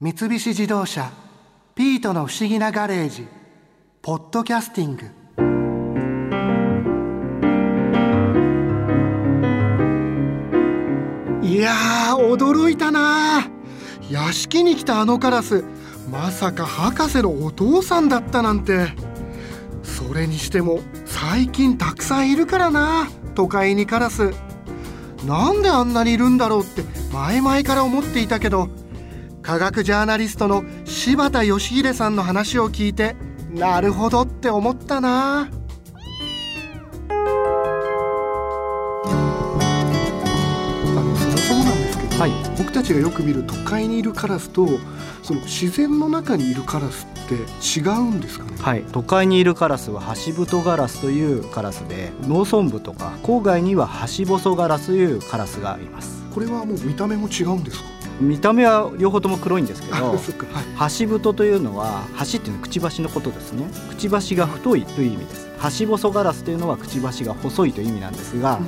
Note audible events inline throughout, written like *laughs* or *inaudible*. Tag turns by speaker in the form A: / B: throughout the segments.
A: 三菱自動車「ピートの不思議なガレージ」「ポッドキャスティング」いや驚いたな。屋敷に来たあのカラスまさか博士のお父さんだったなんて。それにしても最近たくさんいるからな都会にカラス。なんであんなにいるんだろうって前々から思っていたけど科学ジャーナリストの柴田義秀さんの話を聞いてなるほどって思ったな。あのそもそもなんですけど、
B: はい。
A: 僕たちがよく見る都会にいるカラスとその自然の中にいるカラスって違うんですかね？
B: はい、都会にいるカラスはハシブトガラスというカラスで農村部とか郊外にはハシボソガラスというカラスがいます。
A: これはもう見た目も違うんですか？
B: 見た目は両方とも黒いんですけど
A: はい。
B: ハシブトというのは橋っていうのはくちばしのことですね。くちばしが太いという意味です。ハシボソガラスというのはくちばしが細いという意味なんですが、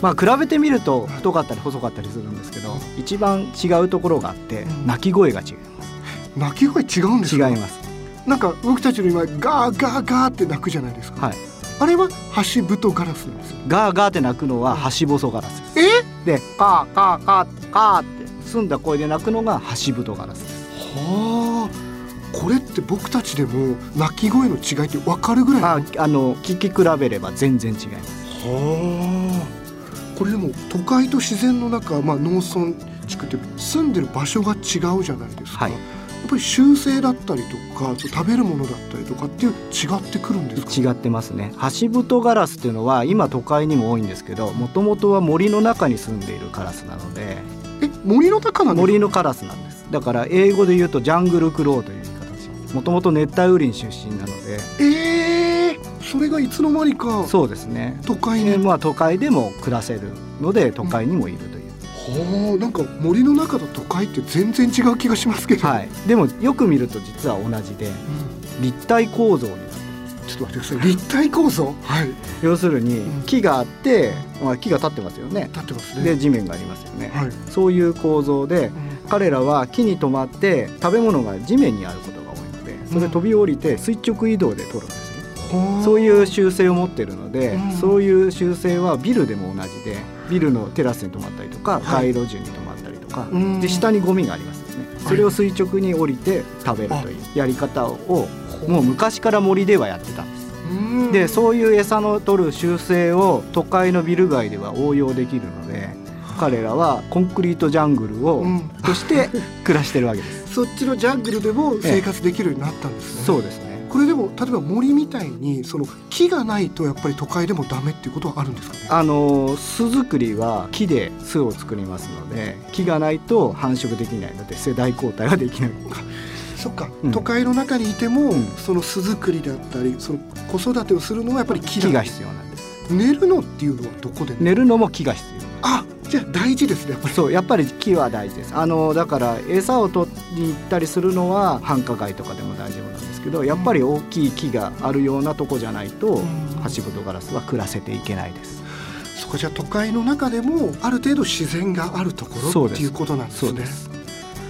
B: まあ比べてみると太かったり細かったりするんですけど一番違うところがあって
A: うん。
B: 鳴き声が違いま
A: 鳴き声違うんです
B: 違います。
A: なんか僕たちの今ガーガーガーって鳴くじゃないですか、
B: はい。
A: あれはハシブトガラスなんですよ
B: ガーガーって鳴くのはハシボソガラスです。
A: え？
B: でカーカーカーカーって澄んだ声で鳴くのがハシブトガラスです
A: はあ。これって僕たちでも鳴き声の違いって分かるぐらい？
B: ああの聞き比べれば全然違います。
A: はあ。これでも都会と自然の中、まあ、農村地区って住んでる場所が違うじゃないですか、
B: はい。
A: やっぱり習性だったりとか食べるものだったりとかっていう違ってくるんですか？
B: 違ってますね。ハシブトガラスっていうのは今都会にも多いんですけどもともとは森の中に住んでいるカラスなので
A: え森の中なんですか
B: 森のカラスなんです。だから英語で言うとジャングルクローという言い方をします。もともと熱帯雨林出身なので。
A: えー、それがいつの間にか
B: そうですね。
A: 都会に。
B: でまあ都会でも暮らせるので都会にもいるという、
A: はあなんか森の中と都会って全然違う気がしますけど、
B: はい。でもよく見ると実は同じで
A: うん。
B: 立体構造に
A: ちょっと待ってください。立体構造？はい。
B: 要するに
A: うん。
B: 木があって、まあ、木が立ってますよね。
A: 立ってますね。
B: で地面がありますよね、
A: はい、
B: そういう構造で
A: うん。
B: 彼らは木に止まって食べ物が地面にあることが多いのでそれ飛び降りて垂直移動で取るんですね、
A: はあ
B: そういう習性を持ってるので、
A: うん。
B: そういう習性はビルでも同じでビルのテラスに止まったりとか
A: はい。
B: 街路樹に止まったりとか、
A: うん。
B: で下にゴミがありますよねそれを垂直に降りて食べるというやり方をもう昔から森ではやってたんです。
A: うん。
B: でそういう餌の取る習性を都会のビル街では応用できるので彼らはコンクリートジャングルを、
A: うん。
B: として暮らしてるわけです。*laughs*
A: そっちのジャングルでも生活できるようになったんですね、
B: そうですね
A: これでも例えば森みたいにその木がないとやっぱり都会でもダメっていうことはあるんですかね？
B: あの巣作りは木で巣を作りますので木がないと繁殖できない。ので世代交代はできない *laughs*
A: そっか、
B: うん。
A: 都会の中にいても、
B: うん。
A: その巣作りであったりその子育てをするのはやっぱり木
B: 木が必要なんです。
A: 寝るのっていうのはどこで寝る
B: の？も木が必要。
A: あじゃあ大事ですね。やっぱり
B: そうやっぱり木は大事です。あのだから餌を取りに行ったりするのは繁華街とかでも大丈夫なんですけどやっぱり大きい木があるようなとこじゃないと、
A: うん。
B: ハシブトガラスは暮らせていけないです。
A: そこじゃあ都会の中でもある程度自然があるところっていうことなんですね。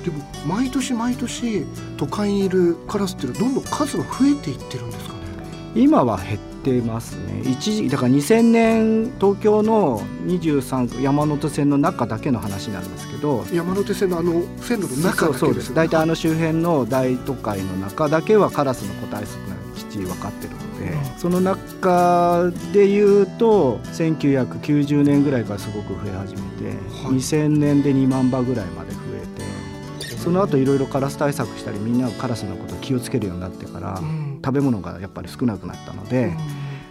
A: でも毎年毎年都会にいるカラスっていうのはどんどん数が増えていってるんですか？ね
B: 今は減ってますね。一時だから2000年東京の23区山手線の中だけの話なんですけど。
A: 山手線のあの線路の中だ
B: そう
A: けですよね。
B: です。大体あの周辺の大都会の中だけはカラスの個体数がきっちり分かってるので、
A: うん。
B: その中でいうと1990年ぐらいからすごく増え始めて、
A: はい。
B: 2000年で2万羽ぐらいまで増えてその後いろいろカラス対策したりみんながカラスのことを気をつけるようになってから、
A: うん
B: 食べ物がやっぱり少なくなったので、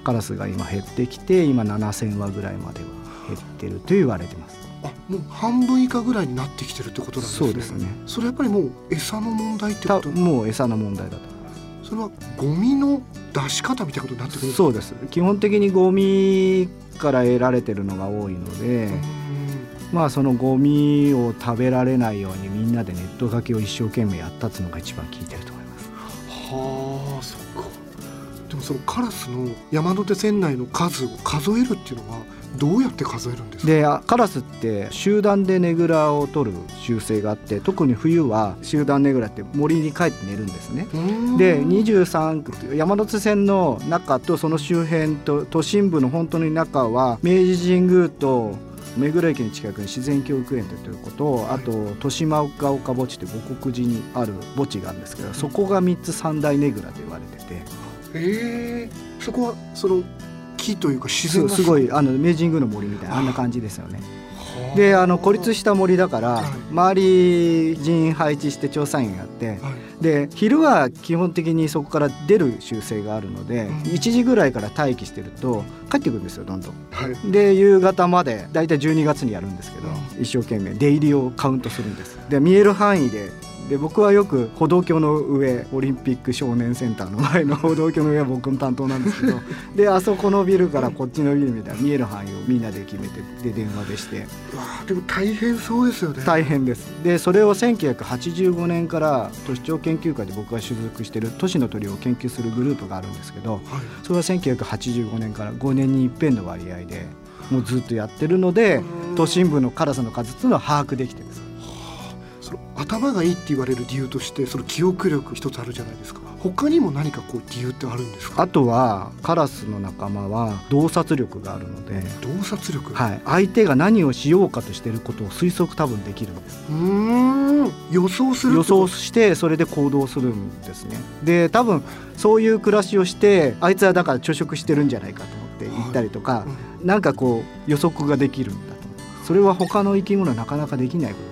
B: カラスが今減ってきて今7000羽ぐらいまでは減ってると言われてます。
A: あもう半分以下ぐらいになってきてるってことなんですね。
B: そうですね。
A: それやっぱりもう餌の問題って
B: た
A: こと？
B: もう餌の問題だと
A: それはゴミの出し方みたいなことになってくるんですか？
B: そうです。基本的にゴミから得られてるのが多いので、
A: うん
B: まあそのゴミを食べられないようにみんなでネットがけを一生懸命やったっていうのが一番効いてると思います
A: もそのカラスの山手線内の数を数えるっていうのはどうやって数えるんですか？
B: でカラスって集団でねぐらを取る習性があって特に冬は集団ねぐらって森に帰って寝るんですね。で23区山手線の中とその周辺と都心部の本当に中は明治神宮と目黒駅の近くに自然教育園ということと、あと豊島岡岡墓地という五国寺にある墓地があるんですけどそこが3つ三大ねぐらと言われてて。
A: えー、そこはその木というか自然
B: すごいあの明治神宮の森みたいなあんな感じですよね。であの孤立した森だから、周り人員配置して調査員やって、で昼は基本的にそこから出る習性があるので、うん、1時ぐらいから待機してると帰ってくるんですよどんどん。はい、で夕方まで大体12月にやるんですけど、一生懸命出入りをカウントするんです。で見える範囲でで僕はよく歩道橋の上オリンピック少年センターの前の *laughs* 歩道橋の上は僕の担当なんですけどであそこのビルからこっちのビルみたいな見える範囲をみんなで決めてで電話でして。
A: わでも大変そうですよね。
B: 大変です。でそれを1985年から都市長研究会で僕が所属してる都市の鳥を研究するグループがあるんですけど、はい、それは1985年から5年に一遍の割合でもうずっとやってるので都心部のカラスの数っていうのは把握できてるんです
A: 頭がいいって言われる理由としてその記憶力一つあるじゃないですか。他にも何かこう理由ってあるんですか？
B: あとはカラスの仲間は洞察力があるので
A: 洞察力？
B: はい。相手が何をしようかとしていることを推測多分できるんです。
A: うん。予想する
B: 予想してそれで行動するんですね。で多分そういう暮らしをしてあいつはだから朝食してるんじゃないかと思って言ったりとか、はいうん、なんかこう予測ができるんだと。それは他の生き物はなかなかできないこと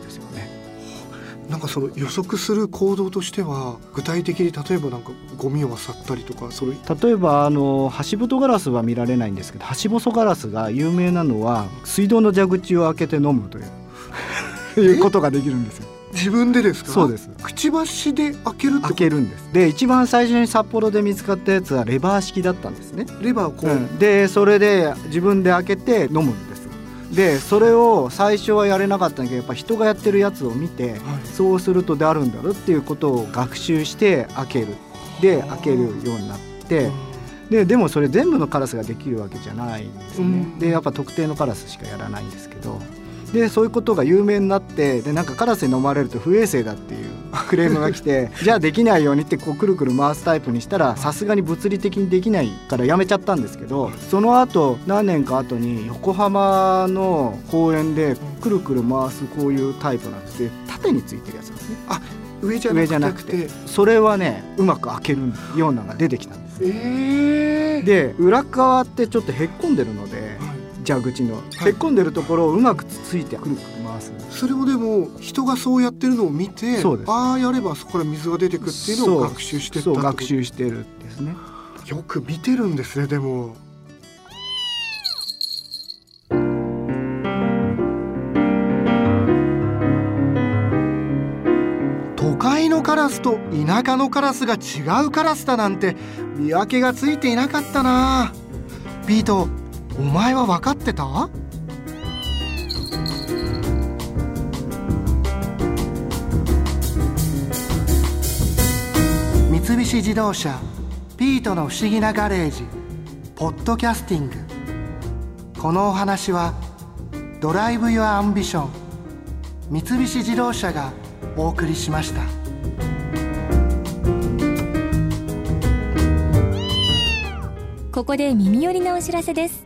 A: なんかその予測する行動としては具体的に例えばなんかゴミを漁ったりとかそれ
B: 例えばあのハシブトガラスは見られないんですけどハシボソガラスが有名なのは水道の蛇口を開けて飲むといういうことができるんですよ。
A: 自分でですか？
B: そうです。
A: くちばしで開ける
B: 開けるんです。で一番最初に札幌で見つかったやつはレバー式だったんですね。
A: レバーをこう、
B: うん、でそれで自分で開けて飲む。んでそれを最初はやれなかったんだけどやっぱ人がやってるやつを見て、はい、そうするとであるんだろうっていうことを学習して開ける。で開けるようになってででもそれ全部のカラスができるわけじゃないんですね。うん、でやっぱ特定のカラスしかやらないんですけどでそういうことが有名になってでなんかカラスに飲まれると不衛生だっていう *laughs* クレームが来て *laughs* じゃあできないようにってこうくるくる回すタイプにしたらさすがに物理的にできないからやめちゃったんですけどその後何年か後に横浜の公園でくるくる回すこういうタイプなんです縦についてるやつなんですね。
A: あ上じゃなくて
B: それはねうまく開けるようなのが出てきたんです。
A: え
B: ー、で裏側ってちょっとへっこんでるので、蛇口の、へっこんでるところをうまくつついてくる
A: それをでも人がそうやってるのを見てああやればそこから水が出てくっていうのを学習して
B: そう学習してるんですね。
A: よく見てるんですねでも。都会のカラスと田舎のカラスが違うカラスだなんて見分けがついていなかったな。ビートお前は分かってた？三菱自動車ピートの不思議なガレージポッドキャスティング。このお話はDrive Your Ambition 三菱自動車がお送りしました。
C: ここで耳寄りなお知らせです。